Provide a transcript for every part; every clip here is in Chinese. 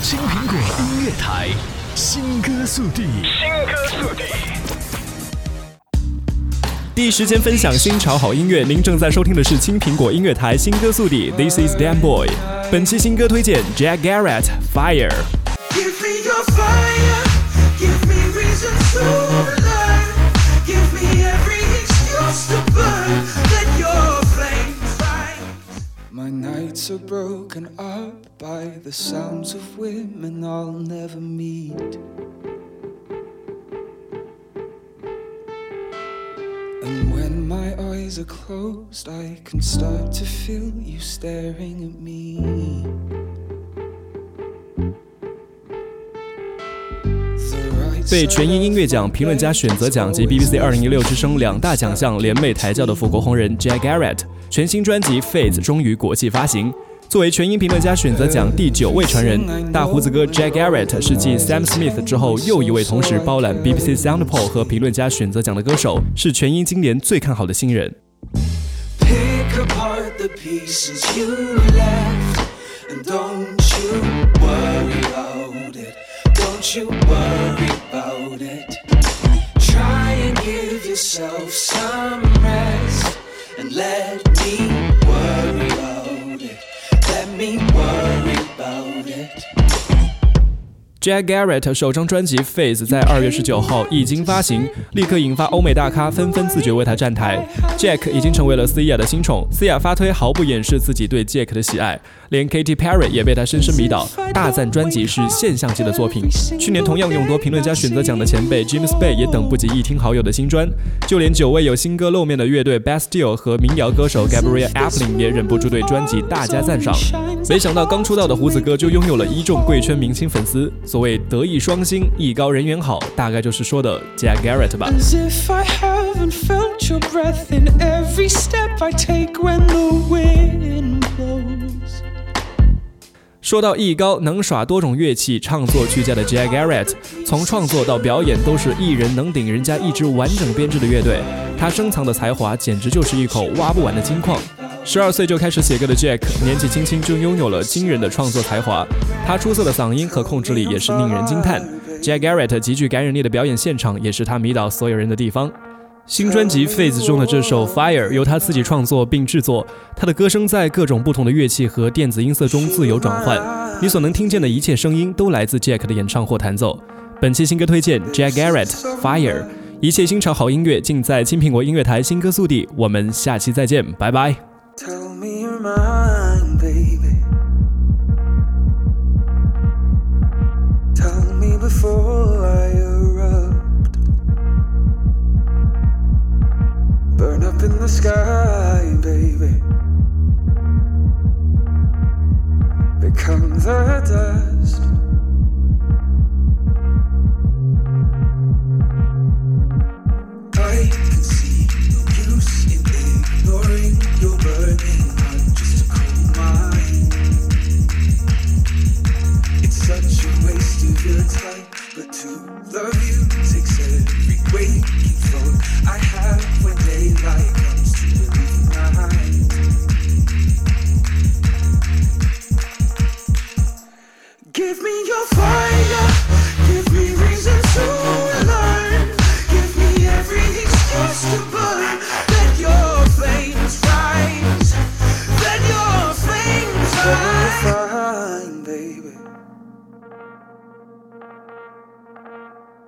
青苹果音乐台，新歌速递。新歌速递。第一时间分享新潮好音乐，您正在收听的是青苹果音乐台新歌速递。This is Dan Boy。本期新歌推荐：Jack Garrett Fire。Give me your fire, give me reason to learn, give me every excuse to burn. Nights are broken up by the sounds of women I'll never meet. And when my eyes are closed, I can start to feel you staring at me. 被全英音乐奖、评论家选择奖及 BBC 二零一六之声两大奖项联袂抬轿的富国红人 Jack Garrett，全新专辑《Fades》终于国际发行。作为全英评论家选择奖第九位传人，大胡子哥 Jack Garrett 是继 Sam Smith 之后又一位同时包揽 BBC Soundpoll 和评论家选择奖的歌手，是全英今年最看好的新人。Don't you worry it. Try and give yourself some rest and let me worry about it. Let me Jack Garrett 首张专辑《Phase》在二月十九号一经发行，立刻引发欧美大咖纷纷自觉为他站台。Jack 已经成为了 Sia 的新宠，Sia 发推毫不掩饰自己对 Jack 的喜爱，连 Katy Perry 也被他深深迷倒，大赞专辑是现象级的作品。去年同样勇夺评论家选择奖的前辈 James Bay 也等不及一听好友的新专，就连久未有新歌露面的乐队 Bastille 和民谣歌手 Gabrielle Aplin 也忍不住对专辑大加赞赏。没想到刚出道的胡子哥就拥有了一众贵圈明星粉丝。所谓德艺双馨，艺高人缘好，大概就是说的 Jack Garrett 吧。说到艺高，能耍多种乐器，唱作俱佳的 Jack Garrett，从创作到表演都是一人能顶人家一支完整编制的乐队。他深藏的才华简直就是一口挖不完的金矿。十二岁就开始写歌的 Jack，年纪轻轻就拥有了惊人的创作才华。他出色的嗓音和控制力也是令人惊叹。Jack Garrett 极具感染力的表演现场也是他迷倒所有人的地方。新专辑《Phase》中的这首《Fire》由他自己创作并制作，他的歌声在各种不同的乐器和电子音色中自由转换，你所能听见的一切声音都来自 Jack 的演唱或弹奏。本期新歌推荐：Jack Garrett《Fire》，一切新潮好音乐尽在青苹果音乐台新歌速递。我们下期再见，拜拜。Baby. Tell me before I erupt. Burn up in the sky, baby. Become the dust.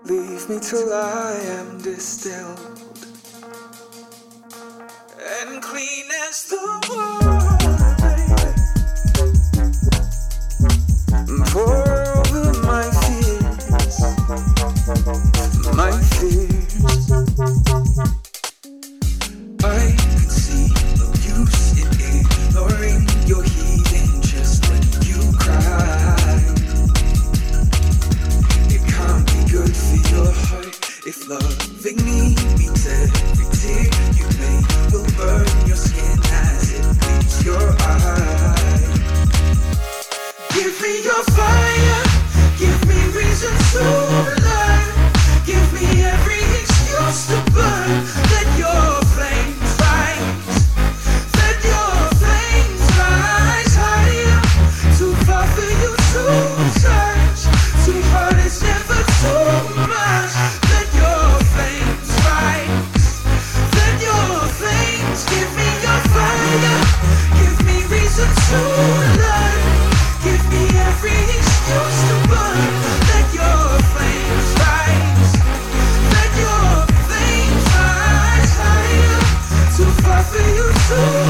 Leave me till I am distilled and clean as the world. Thank.